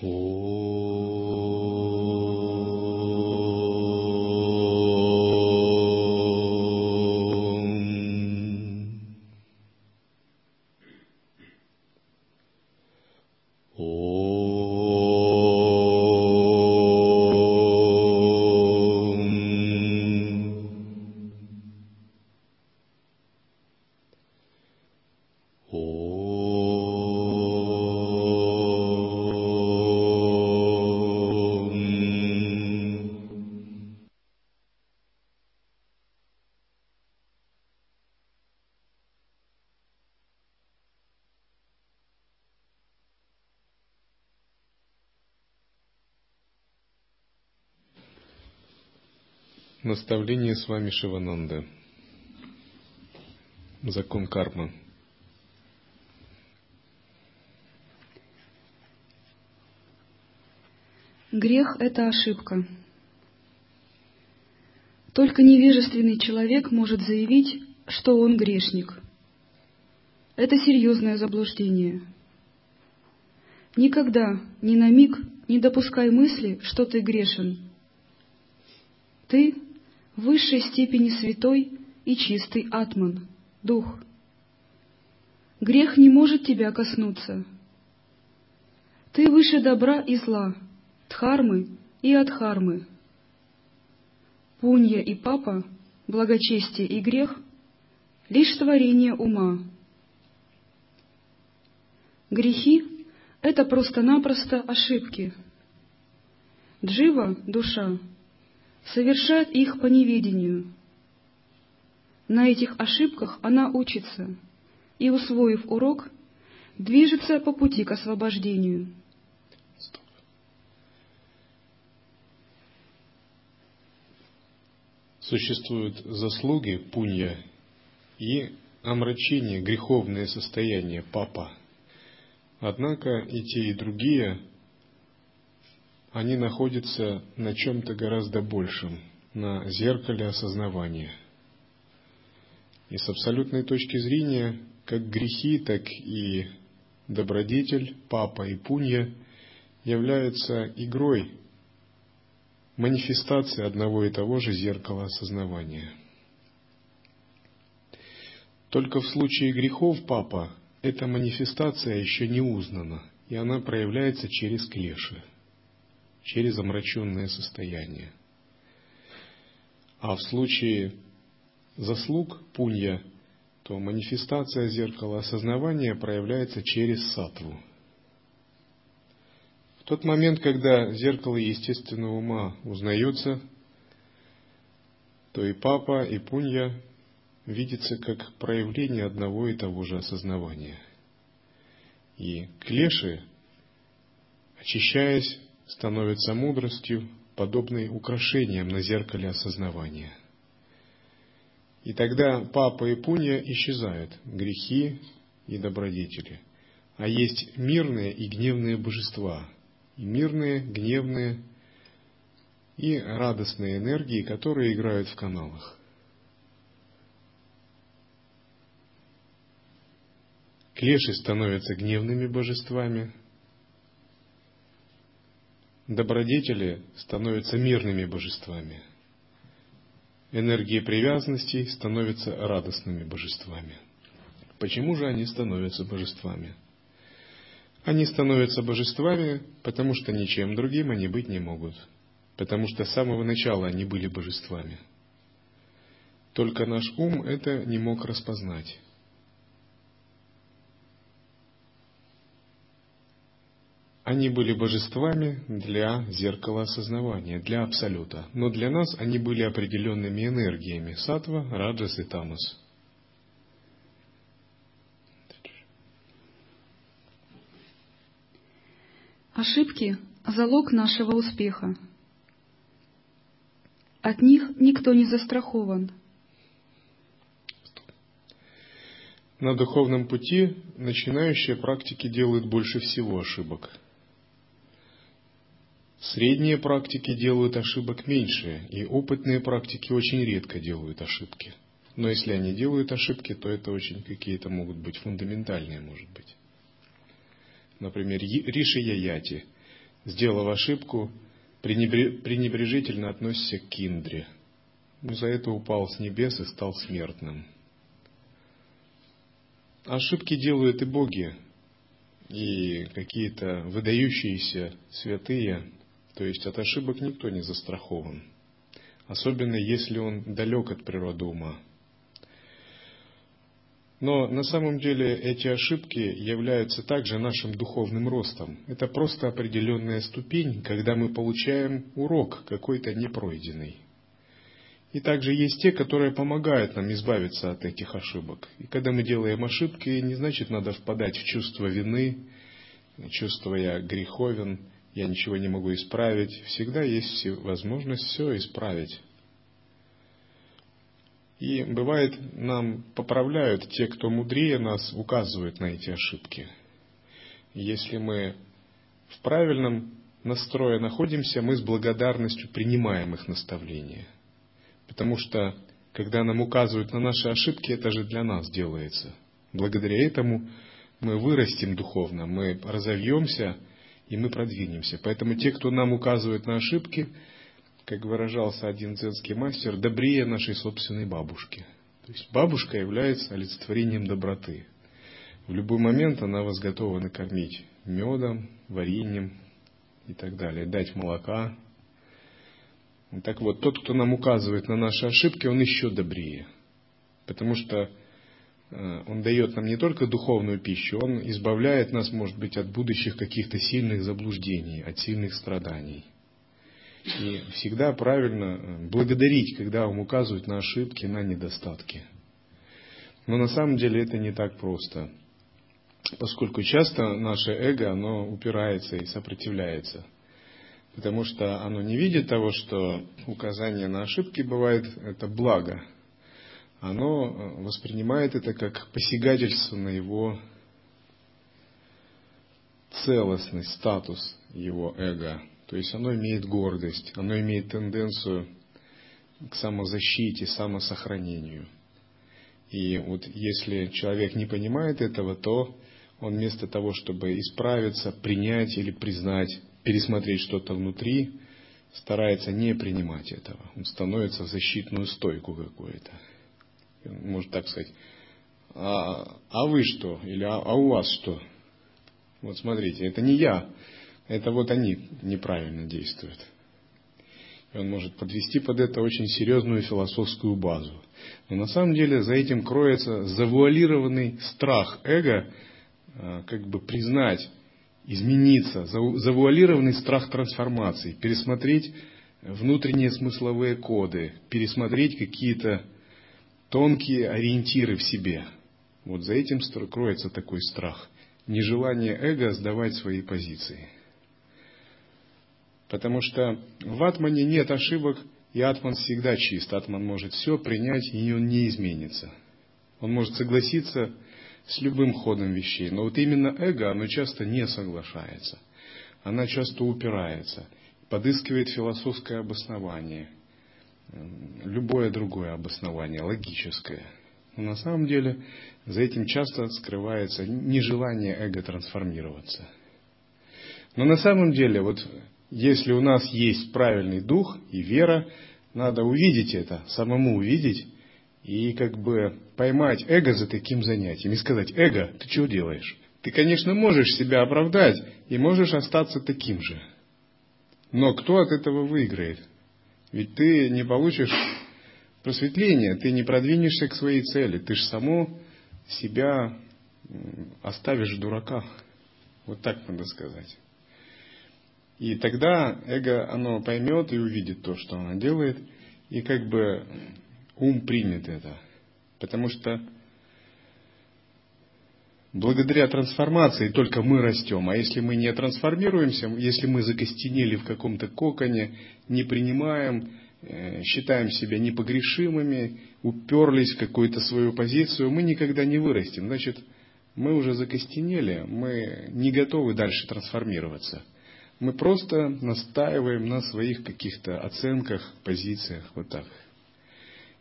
五 Наставление с вами Шивананда. Закон кармы. Грех – это ошибка. Только невежественный человек может заявить, что он грешник. Это серьезное заблуждение. Никогда, ни на миг не допускай мысли, что ты грешен. Ты высшей степени святой и чистый атман, дух. Грех не может тебя коснуться. Ты выше добра и зла, дхармы и адхармы. Пунья и папа, благочестие и грех — лишь творение ума. Грехи — это просто-напросто ошибки. Джива, душа, совершает их по неведению. На этих ошибках она учится и, усвоив урок, движется по пути к освобождению. Существуют заслуги пунья и омрачение, греховное состояние папа. Однако и те, и другие, они находятся на чем-то гораздо большем, на зеркале осознавания. И с абсолютной точки зрения, как грехи, так и добродетель, папа и пунья являются игрой, манифестацией одного и того же зеркала осознавания. Только в случае грехов папа эта манифестация еще не узнана, и она проявляется через клеши, через омраченное состояние. А в случае заслуг пунья, то манифестация зеркала осознавания проявляется через сатву. В тот момент, когда зеркало естественного ума узнается, то и папа, и пунья видится как проявление одного и того же осознавания. И клеши, очищаясь, становятся мудростью, подобной украшениям на зеркале осознавания. И тогда папа и пунья исчезают, грехи и добродетели. А есть мирные и гневные божества, и мирные, гневные и радостные энергии, которые играют в каналах. Клеши становятся гневными божествами, добродетели становятся мирными божествами, энергии привязанностей становятся радостными божествами. Почему же они становятся божествами? Они становятся божествами, потому что ничем другим они быть не могут, потому что с самого начала они были божествами. Только наш ум это не мог распознать. Они были божествами для зеркала осознавания, для абсолюта. Но для нас они были определенными энергиями – сатва, раджас и тамас. Ошибки – залог нашего успеха. От них никто не застрахован. На духовном пути начинающие практики делают больше всего ошибок. Средние практики делают ошибок меньше, и опытные практики очень редко делают ошибки. Но если они делают ошибки, то это очень какие-то могут быть фундаментальные, может быть. Например, Риши Яяти сделав ошибку, пренебрежительно относишься к Киндре. За это упал с небес и стал смертным. Ошибки делают и боги, и какие-то выдающиеся святые, то есть от ошибок никто не застрахован, особенно если он далек от природы ума. Но на самом деле эти ошибки являются также нашим духовным ростом. Это просто определенная ступень, когда мы получаем урок какой-то непройденный. И также есть те, которые помогают нам избавиться от этих ошибок. И когда мы делаем ошибки, не значит надо впадать в чувство вины, чувство я греховен, я ничего не могу исправить. Всегда есть возможность все исправить. И бывает, нам поправляют те, кто мудрее нас, указывают на эти ошибки. Если мы в правильном настрое находимся, мы с благодарностью принимаем их наставления. Потому что, когда нам указывают на наши ошибки, это же для нас делается. Благодаря этому мы вырастем духовно, мы разовьемся и мы продвинемся. Поэтому те, кто нам указывает на ошибки, как выражался один дзенский мастер, добрее нашей собственной бабушки. То есть бабушка является олицетворением доброты. В любой момент она вас готова накормить медом, вареньем и так далее, дать молока. Так вот, тот, кто нам указывает на наши ошибки, он еще добрее. Потому что он дает нам не только духовную пищу, он избавляет нас, может быть, от будущих каких-то сильных заблуждений, от сильных страданий. И всегда правильно э, благодарить, когда вам указывают на ошибки, на недостатки. Но на самом деле это не так просто. Поскольку часто наше эго, оно упирается и сопротивляется. Потому что оно не видит того, что указание на ошибки бывает это благо. Оно э, воспринимает это как посягательство на его целостность, статус его эго. То есть оно имеет гордость, оно имеет тенденцию к самозащите, самосохранению. И вот если человек не понимает этого, то он вместо того, чтобы исправиться, принять или признать, пересмотреть что-то внутри, старается не принимать этого. Он становится в защитную стойку какую-то. Может так сказать, а, а вы что? Или а, а у вас что? Вот смотрите, это не я, это вот они неправильно действуют. И он может подвести под это очень серьезную философскую базу. Но на самом деле за этим кроется завуалированный страх эго, а, как бы признать, измениться, завуалированный страх трансформации, пересмотреть внутренние смысловые коды, пересмотреть какие-то тонкие ориентиры в себе. Вот за этим кроется такой страх. Нежелание эго сдавать свои позиции. Потому что в атмане нет ошибок, и атман всегда чист. Атман может все принять, и он не изменится. Он может согласиться с любым ходом вещей. Но вот именно эго, оно часто не соглашается. Она часто упирается, подыскивает философское обоснование, любое другое обоснование, логическое. Но на самом деле за этим часто скрывается нежелание эго трансформироваться. Но на самом деле вот если у нас есть правильный дух и вера, надо увидеть это, самому увидеть и как бы поймать эго за таким занятием и сказать, эго, ты что делаешь? Ты, конечно, можешь себя оправдать и можешь остаться таким же. Но кто от этого выиграет? Ведь ты не получишь просветления, ты не продвинешься к своей цели, ты же само себя оставишь в дураках. Вот так надо сказать. И тогда эго, оно поймет и увидит то, что оно делает, и как бы ум примет это. Потому что благодаря трансформации только мы растем. А если мы не трансформируемся, если мы закостенели в каком-то коконе, не принимаем, э, считаем себя непогрешимыми, уперлись в какую-то свою позицию, мы никогда не вырастем. Значит, мы уже закостенели, мы не готовы дальше трансформироваться – мы просто настаиваем на своих каких-то оценках, позициях, вот так.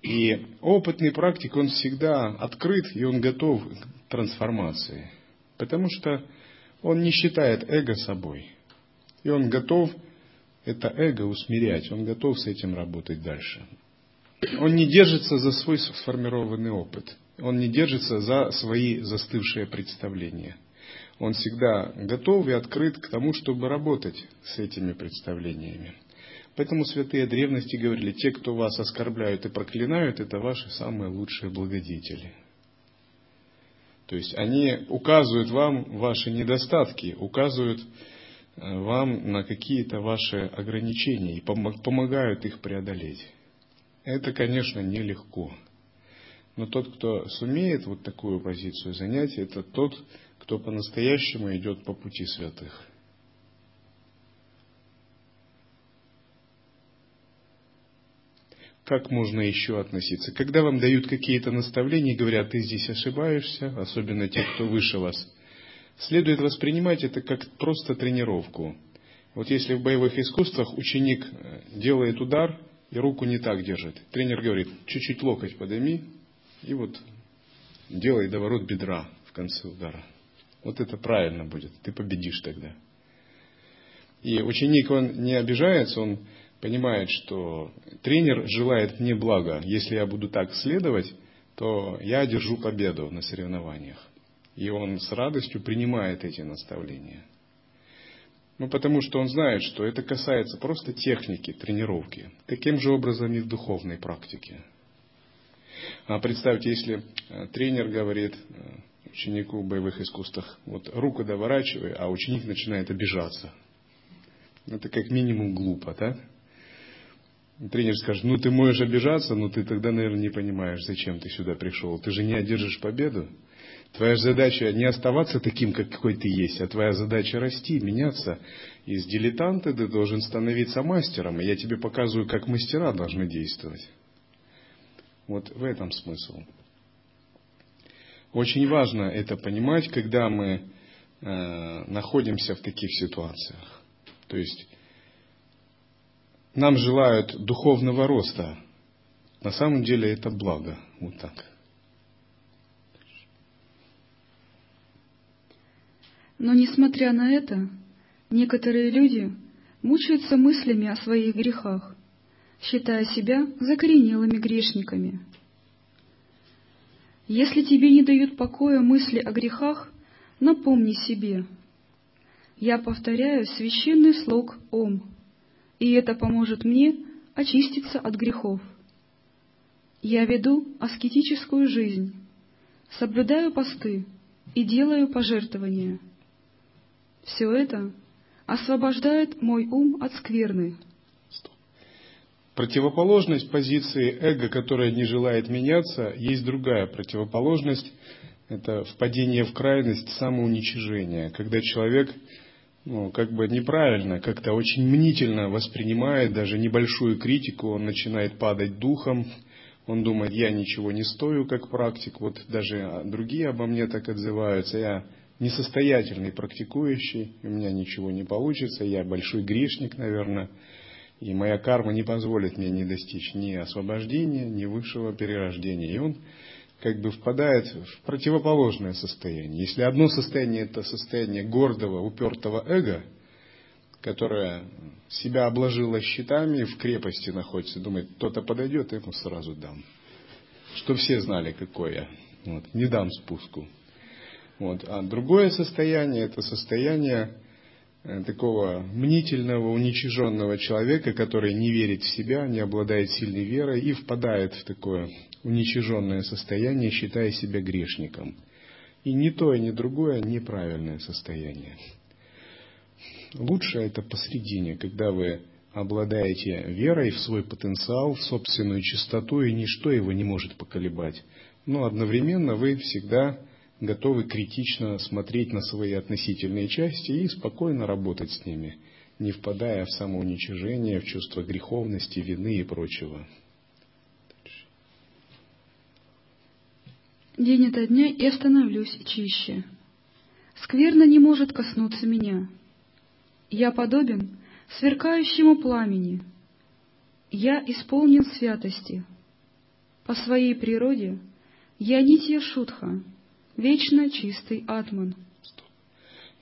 И опытный практик, он всегда открыт и он готов к трансформации. Потому что он не считает эго собой. И он готов это эго усмирять, он готов с этим работать дальше. Он не держится за свой сформированный опыт, он не держится за свои застывшие представления. Он всегда готов и открыт к тому, чтобы работать с этими представлениями. Поэтому святые древности говорили, те, кто вас оскорбляют и проклинают, это ваши самые лучшие благодетели. То есть они указывают вам ваши недостатки, указывают э, вам на какие-то ваши ограничения и помогают их преодолеть. Это, конечно, нелегко. Но тот, кто сумеет вот такую позицию занять, это тот, кто по-настоящему идет по пути святых. Как можно еще относиться? Когда вам дают какие-то наставления и говорят, ты здесь ошибаешься, особенно те, кто выше вас, следует воспринимать это как просто тренировку. Вот если в боевых искусствах ученик э, делает удар и руку не так держит, тренер говорит, чуть-чуть локоть подойми и вот делай доворот бедра в конце удара. Вот это правильно будет, ты победишь тогда. И ученик, он не обижается, он понимает, что тренер желает мне блага. Если я буду так следовать, то я одержу победу на соревнованиях. И он с радостью принимает эти наставления. Ну, потому что он знает, что это касается просто техники, тренировки. Каким же образом и в духовной практике. А представьте, если э, тренер говорит э, ученику в боевых искусствах, вот руку доворачивай, а ученик начинает обижаться. Это как минимум глупо, да? Тренер скажет, ну ты можешь обижаться, но ты тогда, наверное, не понимаешь, зачем ты сюда пришел. Ты же не одержишь победу. Твоя задача не оставаться таким, какой ты есть, а твоя задача расти, меняться. Из дилетанта ты должен становиться мастером, и я тебе показываю, как мастера должны действовать. Вот в этом смысл. Очень важно это понимать, когда мы э, находимся в таких ситуациях. То есть нам желают духовного роста. На самом деле это благо. Вот так. Но несмотря на это, некоторые люди мучаются мыслями о своих грехах, считая себя закоренелыми грешниками. Если тебе не дают покоя мысли о грехах, напомни себе. Я повторяю священный слог Ом – и это поможет мне очиститься от грехов. Я веду аскетическую жизнь, соблюдаю посты и делаю пожертвования. Все это освобождает мой ум от скверны. Противоположность позиции эго, которая не желает меняться, есть другая противоположность. Это впадение в крайность самоуничижения, когда человек ну, как бы неправильно, как-то очень мнительно воспринимает даже небольшую критику, он начинает падать духом, он думает, я ничего не стою как практик, вот даже другие обо мне так отзываются, я несостоятельный практикующий, у меня ничего не получится, я большой грешник, наверное, и моя карма не позволит мне не достичь ни освобождения, ни высшего перерождения. И он как бы впадает в противоположное состояние. Если одно состояние это состояние гордого, упертого эго, которое себя обложило щитами, в крепости находится, думает, кто-то подойдет, ему сразу дам. Что все знали, какое я. Вот, не дам спуску. Вот. А другое состояние, это состояние такого мнительного, уничиженного человека, который не верит в себя, не обладает сильной верой и впадает в такое уничиженное состояние, считая себя грешником. И ни то, и ни другое неправильное состояние. Лучше это посредине, когда вы обладаете верой в свой потенциал, в собственную чистоту, и ничто его не может поколебать. Но одновременно вы всегда готовы критично смотреть на свои относительные части и спокойно работать с ними, не впадая в самоуничижение, в чувство греховности, вины и прочего. День ото дня и становлюсь чище. Скверно не может коснуться меня. Я подобен сверкающему пламени. Я исполнен святости. По своей природе я нитья шутха, вечно чистый атман.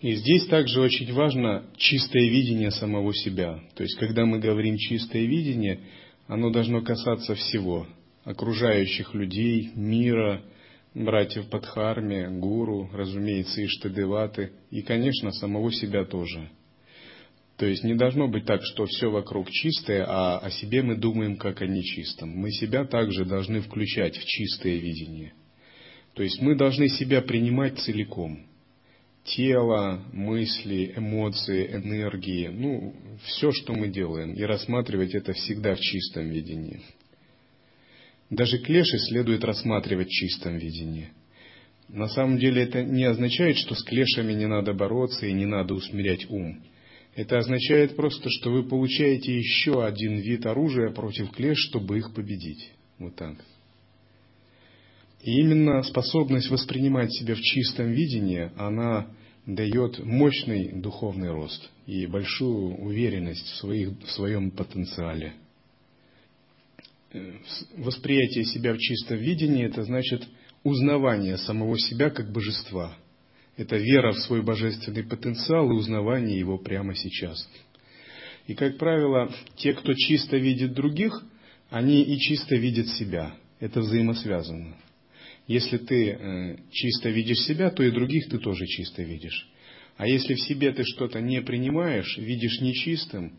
И здесь также очень важно чистое видение самого себя. То есть, когда мы говорим чистое видение, оно должно касаться всего. Окружающих людей, мира, братьев Падхарме, гуру, разумеется, Иштадеваты и, конечно, самого себя тоже. То есть не должно быть так, что все вокруг чистое, а о себе мы думаем как о нечистом. Мы себя также должны включать в чистое видение. То есть мы должны себя принимать целиком. Тело, мысли, эмоции, энергии, ну, все, что мы делаем, и рассматривать это всегда в чистом видении. Даже клеши следует рассматривать в чистом видении. На самом деле это не означает, что с клешами не надо бороться и не надо усмирять ум – это означает просто, что вы получаете еще один вид оружия против клеш, чтобы их победить. Вот так. И именно способность воспринимать себя в чистом видении, она дает мощный духовный рост и большую уверенность в, своих, в своем потенциале. Э, восприятие себя в чистом видении – это значит узнавание самого себя как божества – это вера в свой божественный потенциал и узнавание его прямо сейчас. И, как правило, те, кто чисто видит других, они и чисто видят себя. Это взаимосвязано. Если ты э, чисто видишь себя, то и других ты тоже чисто видишь. А если в себе ты что-то не принимаешь, видишь нечистым,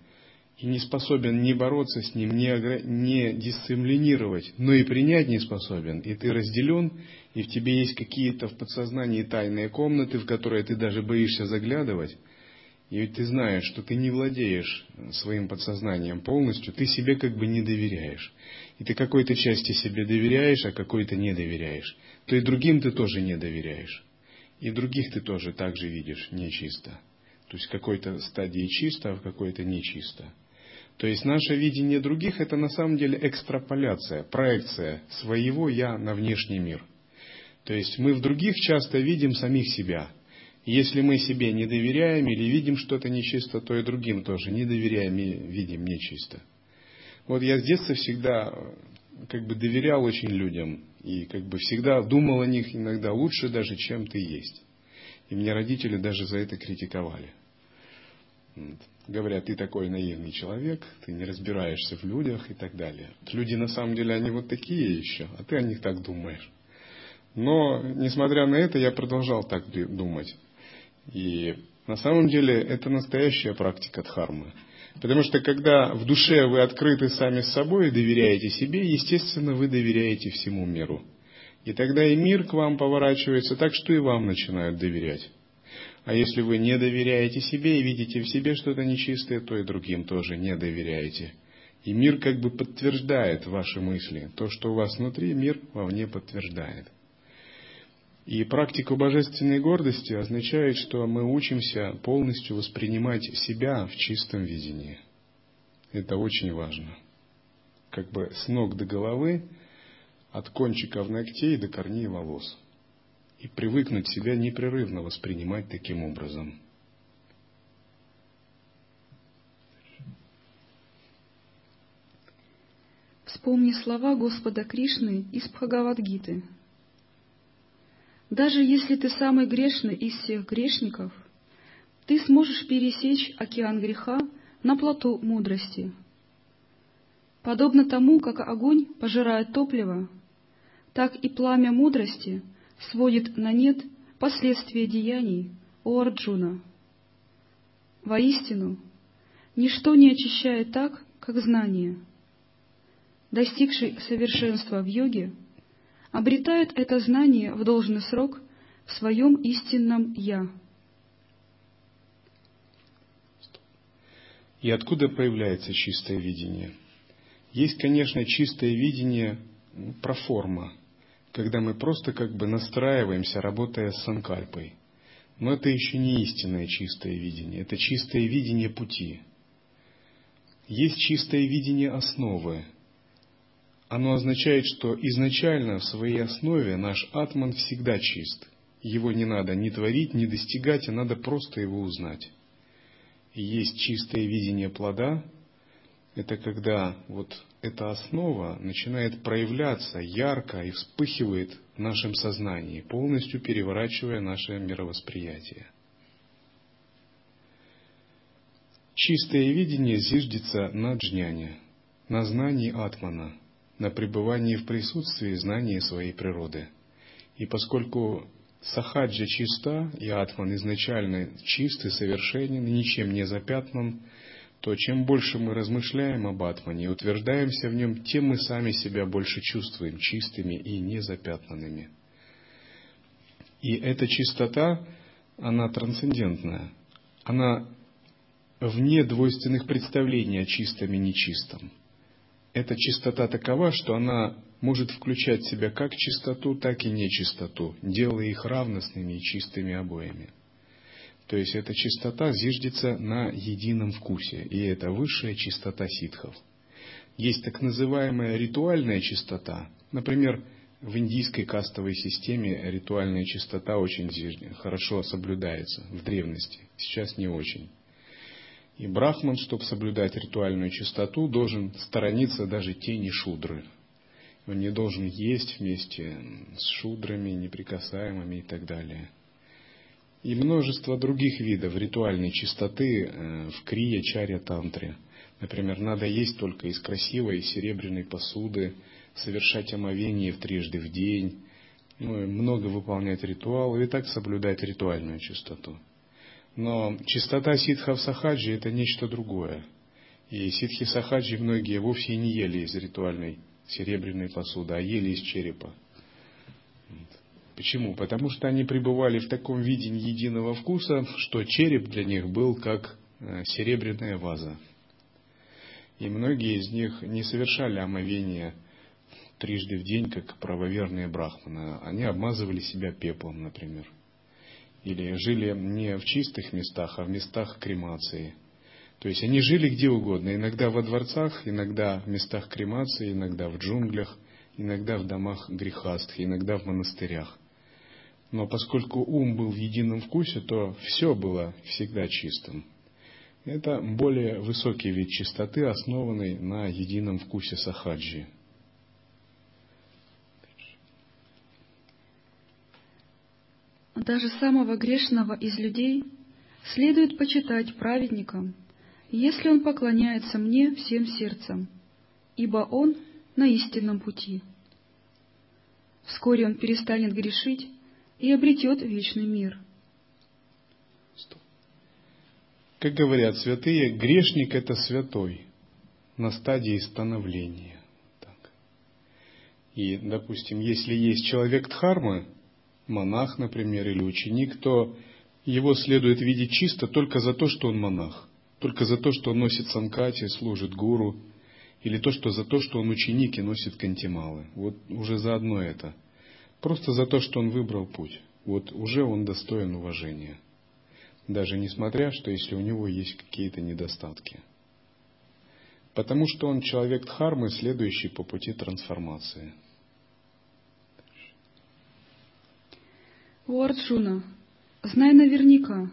и не способен не бороться с ним, не, не дисциплинировать, но и принять не способен, и ты разделен, и в тебе есть какие-то в подсознании тайные комнаты, в которые ты даже боишься заглядывать, и ведь ты знаешь, что ты не владеешь своим подсознанием полностью, ты себе как бы не доверяешь. И ты какой-то части себе доверяешь, а какой-то не доверяешь. То и другим ты тоже не доверяешь. И других ты тоже так же видишь нечисто. То есть какой-то стадии чисто, а в какой-то нечисто. То есть наше видение других это на самом деле экстраполяция, проекция своего я на внешний мир. То есть мы в других часто видим самих себя. если мы себе не доверяем или видим что-то нечисто, то и другим тоже не доверяем и видим нечисто. Вот я с детства всегда как бы доверял очень людям и как бы всегда думал о них иногда лучше даже, чем ты есть. И меня родители даже за это критиковали. Говорят, ты такой наивный человек, ты не разбираешься в людях и так далее. Люди на самом деле, они вот такие еще, а ты о них так думаешь. Но, несмотря на это, я продолжал так думать. И на самом деле это настоящая практика дхармы. Потому что когда в душе вы открыты сами с собой и доверяете себе, естественно, вы доверяете всему миру. И тогда и мир к вам поворачивается так, что и вам начинают доверять. А если вы не доверяете себе и видите в себе что-то нечистое, то и другим тоже не доверяете. И мир как бы подтверждает ваши мысли. То, что у вас внутри, мир вовне подтверждает. И практика божественной гордости означает, что мы учимся полностью воспринимать себя в чистом видении. Это очень важно. Как бы с ног до головы, от кончиков ногтей до корней волос и привыкнуть себя непрерывно воспринимать таким образом. Вспомни слова Господа Кришны из Бхагавадгиты. Даже если ты самый грешный из всех грешников, ты сможешь пересечь океан греха на плоту мудрости. Подобно тому, как огонь пожирает топливо, так и пламя мудрости — сводит на нет последствия деяний у Арджуна. Воистину, ничто не очищает так, как знание. Достигший совершенства в йоге обретает это знание в должный срок в своем истинном «я». И откуда появляется чистое видение? Есть, конечно, чистое видение про форма, когда мы просто как бы настраиваемся, работая с санкальпой. Но это еще не истинное чистое видение, это чистое видение пути. Есть чистое видение основы. Оно означает, что изначально в своей основе наш атман всегда чист. Его не надо ни творить, ни достигать, а надо просто его узнать. Есть чистое видение плода, это когда вот эта основа начинает проявляться ярко и вспыхивает в нашем сознании, полностью переворачивая наше мировосприятие. Чистое видение зиждется на джняне, на знании атмана, на пребывании в присутствии знания своей природы. И поскольку сахаджа чиста, и атман изначально чист и совершенен, ничем не запятнан, то чем больше мы размышляем об атмане и утверждаемся в нем, тем мы сами себя больше чувствуем чистыми и незапятнанными. И эта чистота, она трансцендентная. Она вне двойственных представлений о чистом и нечистом. Эта чистота такова, что она может включать в себя как чистоту, так и нечистоту, делая их равностными и чистыми обоими. То есть эта чистота зиждется на едином вкусе, и это высшая чистота ситхов. Есть так называемая ритуальная чистота. Например, в индийской кастовой системе ритуальная чистота очень хорошо соблюдается в древности, сейчас не очень. И брахман, чтобы соблюдать ритуальную чистоту, должен сторониться даже тени шудры. Он не должен есть вместе с шудрами, неприкасаемыми и так далее. И множество других видов ритуальной чистоты э, в крия, чаре, тантре. Например, надо есть только из красивой серебряной посуды, совершать омовение в трижды в день, ну, много выполнять ритуалы и так соблюдать ритуальную чистоту. Но чистота ситхов сахаджи – это нечто другое. И ситхи сахаджи многие вовсе не ели из ритуальной серебряной посуды, а ели из черепа. Почему? Потому что они пребывали в таком видении единого вкуса, что череп для них был как э, серебряная ваза. И многие из них не совершали омовение трижды в день, как правоверные брахманы. Они обмазывали себя пеплом, например или жили не в чистых местах, а в местах кремации. То есть они жили где угодно, иногда во дворцах, иногда в местах кремации, иногда в джунглях, иногда в домах грехастх, иногда в монастырях. Но поскольку ум был в едином вкусе, то все было всегда чистым. Это более высокий вид чистоты, основанный на едином вкусе сахаджи. Даже самого грешного из людей следует почитать праведником, если он поклоняется мне всем сердцем, ибо он на истинном пути. Вскоре он перестанет грешить и обретет вечный мир. Как говорят святые, грешник – это святой на стадии становления. Так. И, допустим, если есть человек Дхармы, монах, например, или ученик, то его следует видеть чисто только за то, что он монах, только за то, что он носит санкати, служит гуру, или то, что за то, что он ученик и носит кантималы. Вот уже за одно это. Просто за то, что он выбрал путь. Вот уже он достоин уважения. Даже несмотря, что если у него есть какие-то недостатки. Потому что он человек дхармы, следующий по пути трансформации – О Арджуна, знай наверняка,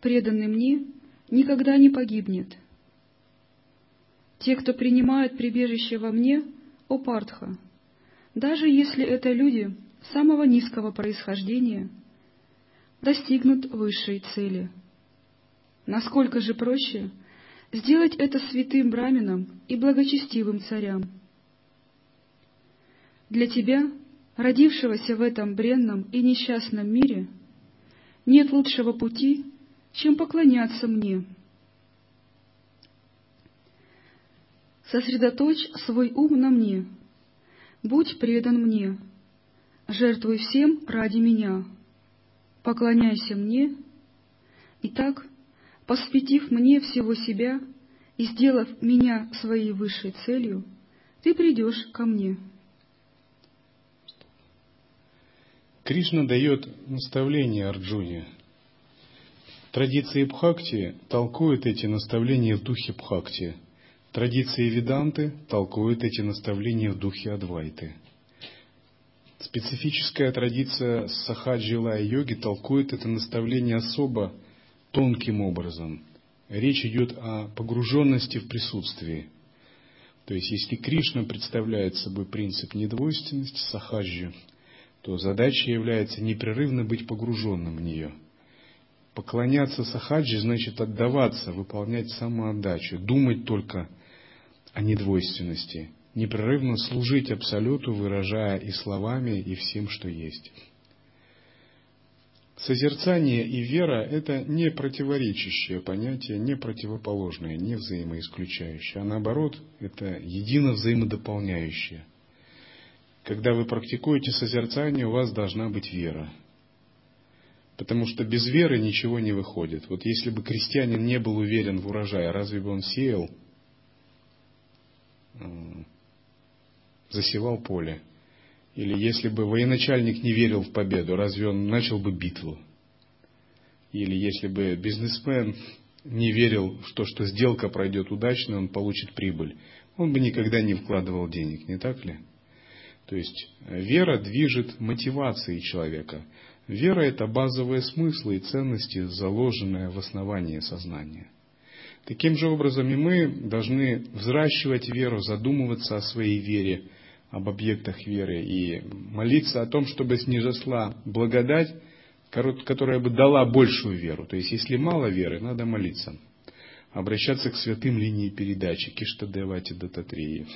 преданный мне никогда не погибнет. Те, кто принимают прибежище во мне, о Партха, даже если это люди самого низкого происхождения, достигнут высшей цели. Насколько же проще сделать это святым браминам и благочестивым царям. Для тебя — родившегося в этом бренном и несчастном мире, нет лучшего пути, чем поклоняться мне. Сосредоточь свой ум на мне, будь предан мне, жертвуй всем ради меня, поклоняйся мне, и так, посвятив мне всего себя и сделав меня своей высшей целью, ты придешь ко мне. Кришна дает наставление Арджуне. Традиции Бхакти толкуют эти наставления в духе Бхакти. Традиции Веданты толкуют эти наставления в духе Адвайты. Специфическая традиция Сахаджи йоги толкует это наставление особо тонким образом. Речь идет о погруженности в присутствие. То есть, если Кришна представляет собой принцип недвойственности, сахаджи, то задачей является непрерывно быть погруженным в нее. Поклоняться сахаджи значит отдаваться, выполнять самоотдачу, думать только о недвойственности, непрерывно служить Абсолюту, выражая и словами, и всем, что есть. Созерцание и вера – это не противоречащее понятие, не противоположное, не взаимоисключающее, а наоборот, это едино взаимодополняющее. Когда вы практикуете созерцание, у вас должна быть вера. Потому что без веры ничего не выходит. Вот если бы крестьянин не был уверен в урожае, разве бы он сеял, засевал поле? Или если бы военачальник не верил в победу, разве он начал бы битву? Или если бы бизнесмен не верил в то, что сделка пройдет удачно, он получит прибыль, он бы никогда не вкладывал денег, не так ли? То есть э, вера движет мотивацией человека. Вера – это базовые смыслы и ценности, заложенные в основании сознания. Таким же образом и мы должны взращивать веру, задумываться о своей вере, об объектах веры и молиться о том, чтобы снизошла благодать, которая бы дала большую веру. То есть, если мало веры, надо молиться. Обращаться к святым линии передачи, Киштадевати Дататрии.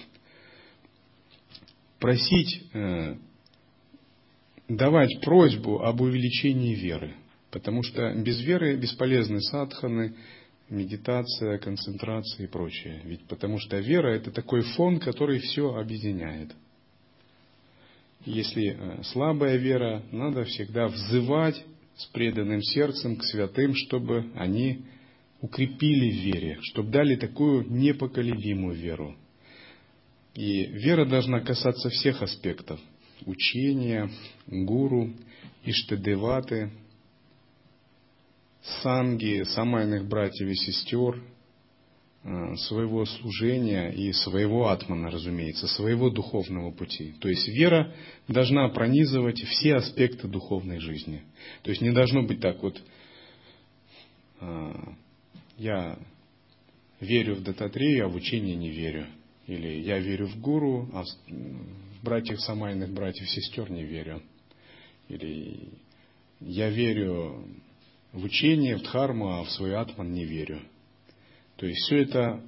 Просить, э, давать просьбу об увеличении веры. Потому что без веры бесполезны садханы, медитация, концентрация и прочее. Ведь потому что вера это такой фон, который все объединяет. Если э, слабая вера, надо всегда взывать с преданным сердцем к святым, чтобы они укрепили в вере, чтобы дали такую непоколебимую веру. И вера должна касаться всех аспектов. Учения, гуру, иштедеваты, санги, самайных братьев и сестер – Э, своего служения и своего атмана, разумеется, своего духовного пути. То есть вера должна пронизывать все аспекты духовной жизни. То есть не должно быть так вот, э, я верю в Дататрею, а в учение не верю. Или я верю в гуру, а в братьев самайных братьев сестер не верю. Или я верю в учение, в дхарму, а в свой атман не верю. То есть все это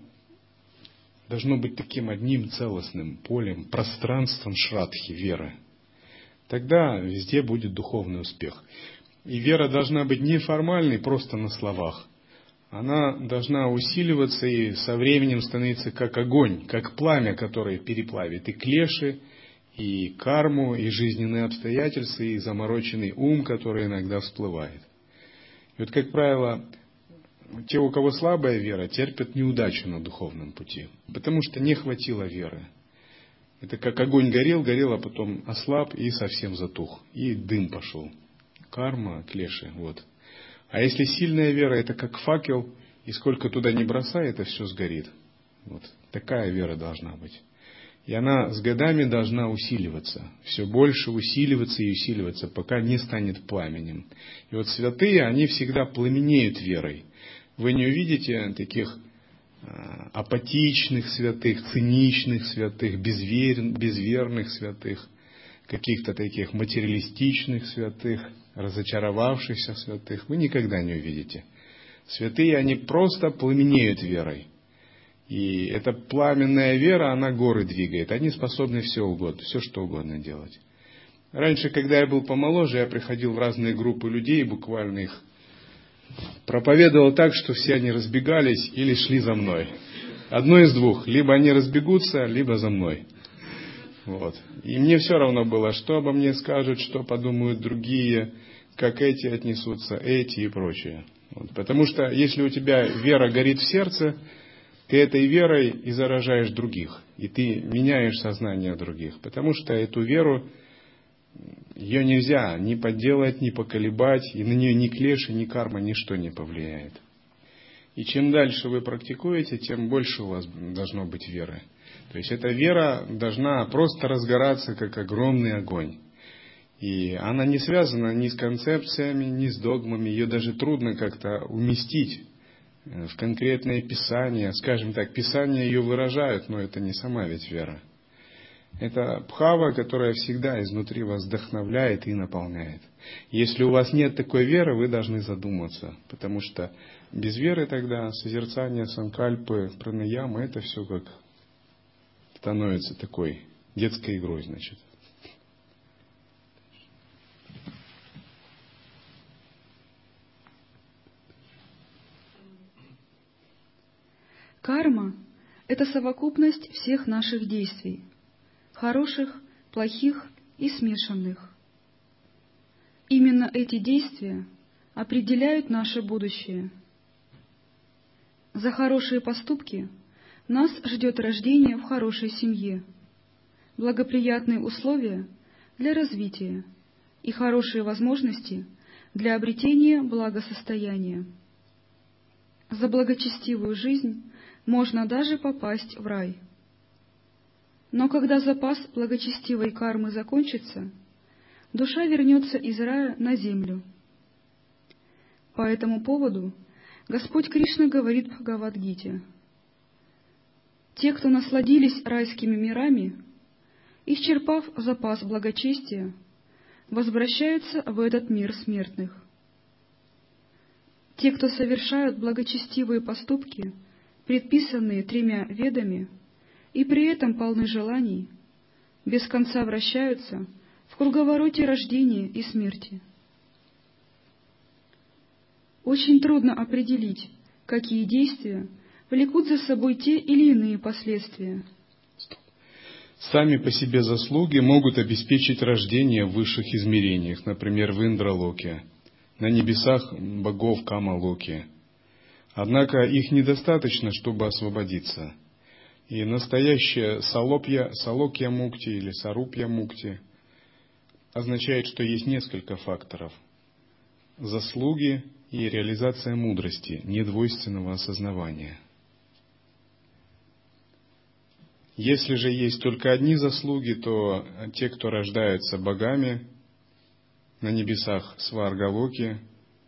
должно быть таким одним целостным полем, пространством шрадхи, веры. Тогда везде будет духовный успех. И вера должна быть не формальной, просто на словах. Она должна усиливаться и со временем становиться как огонь, как пламя, которое переплавит и клеши, и карму, и жизненные обстоятельства, и замороченный ум, который иногда всплывает. И вот, как правило, те, у кого слабая вера, терпят неудачу на духовном пути, потому что не хватило веры. Это как огонь горел, горел, а потом ослаб и совсем затух. И дым пошел. Карма, клеши, вот. А если сильная вера, это как факел, и сколько туда не бросай, это все сгорит. Вот. Такая вера должна быть. И она с годами должна усиливаться, все больше усиливаться и усиливаться, пока не станет пламенем. И вот святые, они всегда пламенеют верой. Вы не увидите таких а, апатичных святых, циничных святых, безвер... безверных святых, каких-то таких материалистичных святых, разочаровавшихся святых. Вы никогда не увидите. Святые, они просто пламенеют верой. И эта пламенная вера, она горы двигает. Они способны все угодно, все что угодно делать. Раньше, когда я был помоложе, я приходил в разные группы людей, буквально их проповедовал так, что все они разбегались или шли за мной. Одно из двух. Либо они разбегутся, либо за мной. Вот. И мне все равно было, что обо мне скажут, что подумают другие, как эти отнесутся, эти и прочее. Вот. Потому что если у тебя вера горит в сердце, ты этой верой и заражаешь других. И ты меняешь сознание других. Потому что эту веру ее нельзя ни подделать, ни поколебать, и на нее ни клеши, ни карма, ничто не повлияет. И чем дальше вы практикуете, тем больше у вас должно быть веры. То есть эта вера должна просто разгораться, как огромный огонь. И она не связана ни с концепциями, ни с догмами, ее даже трудно как-то уместить э, в конкретное писание. Скажем так, писания ее выражают, но это не сама ведь вера. Это пхава, которая всегда изнутри вас вдохновляет и наполняет. Если у вас нет такой веры, вы должны задуматься, потому что без веры тогда созерцание санкальпы, пранаямы, это все как становится такой детской игрой, значит. Карма – это совокупность всех наших действий, хороших, плохих и смешанных. Именно эти действия определяют наше будущее. За хорошие поступки нас ждет рождение в хорошей семье, благоприятные условия для развития и хорошие возможности для обретения благосостояния. За благочестивую жизнь можно даже попасть в рай. Но когда запас благочестивой кармы закончится, душа вернется из рая на землю. По этому поводу Господь Кришна говорит в Бхагавадгите. Те, кто насладились райскими мирами, исчерпав запас благочестия, возвращаются в этот мир смертных. Те, кто совершают благочестивые поступки – предписанные тремя ведами, и при этом полны желаний, без конца вращаются в круговороте рождения и смерти. Очень трудно определить, какие действия влекут за собой те или иные последствия. Сами по себе заслуги могут обеспечить рождение в высших измерениях, например, в Индралоке, на небесах богов Камалоке – Однако их недостаточно, чтобы освободиться. И настоящая салопья, салокья мукти или сарупья мукти означает, что есть несколько факторов. Заслуги и реализация мудрости, недвойственного осознавания. Если же есть только одни заслуги, то те, кто рождаются богами на небесах Сваргалоки,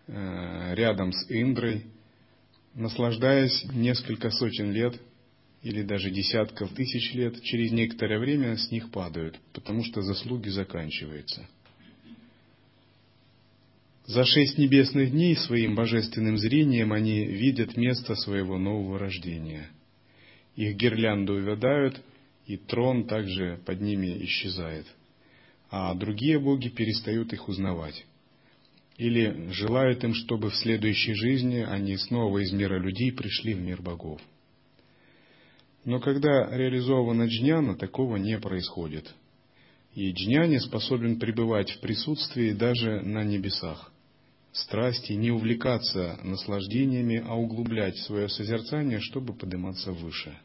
э, рядом с Индрой – наслаждаясь несколько сотен лет или даже десятков тысяч лет, через некоторое время с них падают, потому что заслуги заканчиваются. За шесть небесных дней своим божественным зрением они видят место своего нового рождения. Их гирлянду увядают, и трон также под ними исчезает, а другие боги перестают их узнавать или желают им, чтобы в следующей жизни они снова из мира людей пришли в мир богов. Но когда реализована джняна, такого не происходит. И джняне способен пребывать в присутствии даже на небесах. Страсти не увлекаться наслаждениями, а углублять свое созерцание, чтобы подниматься выше.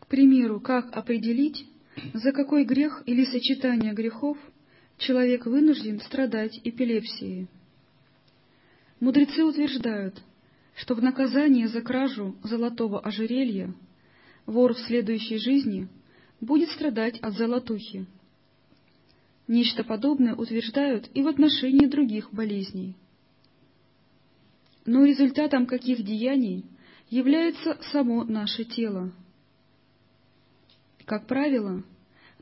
К примеру, как определить, за какой грех или сочетание грехов человек вынужден страдать эпилепсией? Мудрецы утверждают, что в наказание за кражу золотого ожерелья вор в следующей жизни будет страдать от золотухи. Нечто подобное утверждают и в отношении других болезней. Но результатом каких деяний является само наше тело – как правило,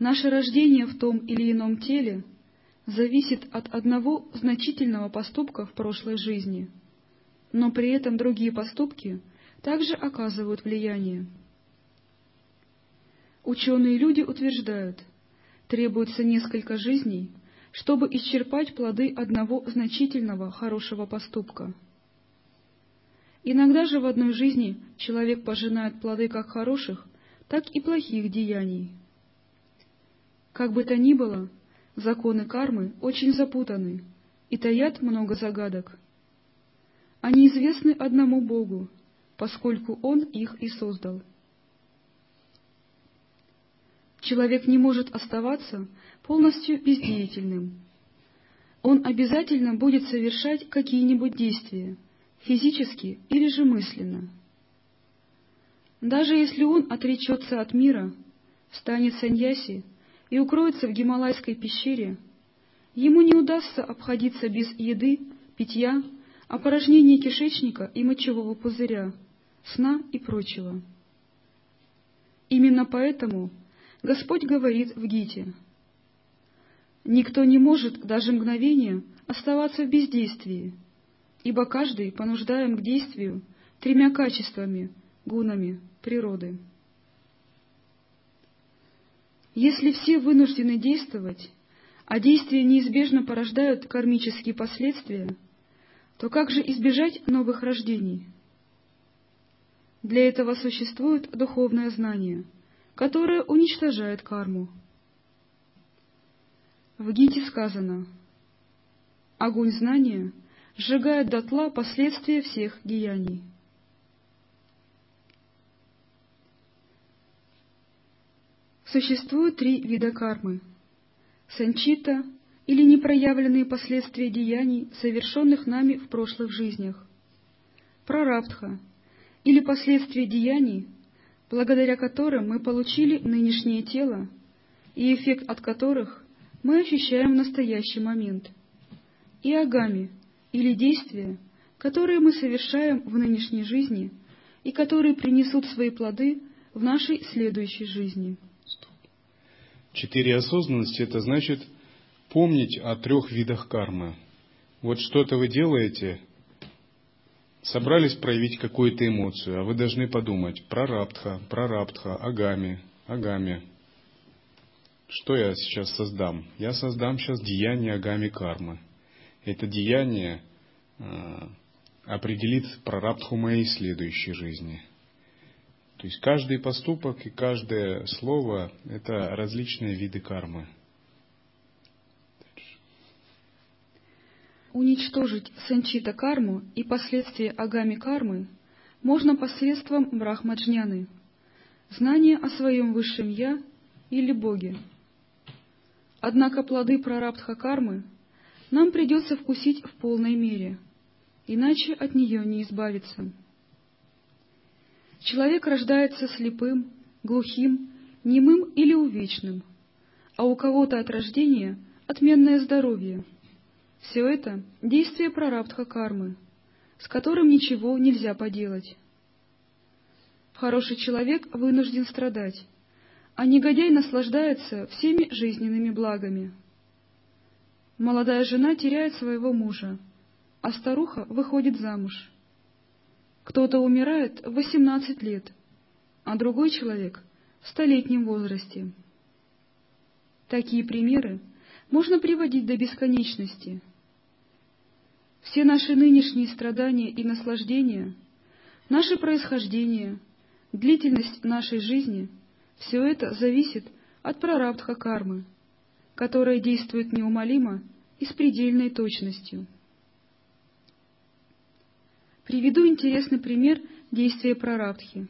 наше рождение в том или ином теле зависит от одного значительного поступка в прошлой жизни, но при этом другие поступки также оказывают влияние. Ученые люди утверждают, требуется несколько жизней, чтобы исчерпать плоды одного значительного хорошего поступка. Иногда же в одной жизни человек пожинает плоды как хороших, так и плохих деяний. Как бы то ни было, законы кармы очень запутаны и таят много загадок. Они известны одному Богу, поскольку Он их и создал. Человек не может оставаться полностью бездеятельным. Он обязательно будет совершать какие-нибудь действия, физически или же мысленно – даже если он отречется от мира, станет саньяси и укроется в Гималайской пещере, ему не удастся обходиться без еды, питья, опорожнения кишечника и мочевого пузыря, сна и прочего. Именно поэтому Господь говорит в Гите, «Никто не может даже мгновение оставаться в бездействии, ибо каждый понуждаем к действию тремя качествами, гунами природы». Если все вынуждены действовать, а действия неизбежно порождают кармические последствия, то как же избежать новых рождений? Для этого существует духовное знание, которое уничтожает карму. В Гите сказано, огонь знания сжигает дотла последствия всех деяний. Существует три вида кармы – санчита или непроявленные последствия деяний, совершенных нами в прошлых жизнях, прарабдха или последствия деяний, благодаря которым мы получили нынешнее тело и эффект от которых мы ощущаем в настоящий момент, и агами или действия, которые мы совершаем в нынешней жизни и которые принесут свои плоды в нашей следующей жизни. Четыре осознанности – это значит помнить о трех видах кармы. Вот что-то вы делаете, собрались проявить какую-то эмоцию, а вы должны подумать про раптха, про раптха, агами, агами. Что я сейчас создам? Я создам сейчас деяние агами кармы. Это деяние э, определит прарабдху моей следующей жизни – то есть каждый поступок и каждое слово – это различные виды кармы. Уничтожить санчита карму и последствия агами кармы можно посредством брахмаджняны, знания о своем высшем «я» или Боге. Однако плоды прарабдха кармы нам придется вкусить в полной мере, иначе от нее не избавиться. Человек рождается слепым, глухим, немым или увечным, а у кого-то от рождения отменное здоровье. Все это — действие прарабдха кармы, с которым ничего нельзя поделать. Хороший человек вынужден страдать, а негодяй наслаждается всеми жизненными благами. Молодая жена теряет своего мужа, а старуха выходит замуж. Кто-то умирает в 18 лет, а другой человек в столетнем возрасте. Такие примеры можно приводить до бесконечности. Все наши нынешние страдания и наслаждения, наше происхождение, длительность нашей жизни — все это зависит от прарабдха кармы, которая действует неумолимо и с предельной точностью. Приведу интересный пример действия прарабдхи.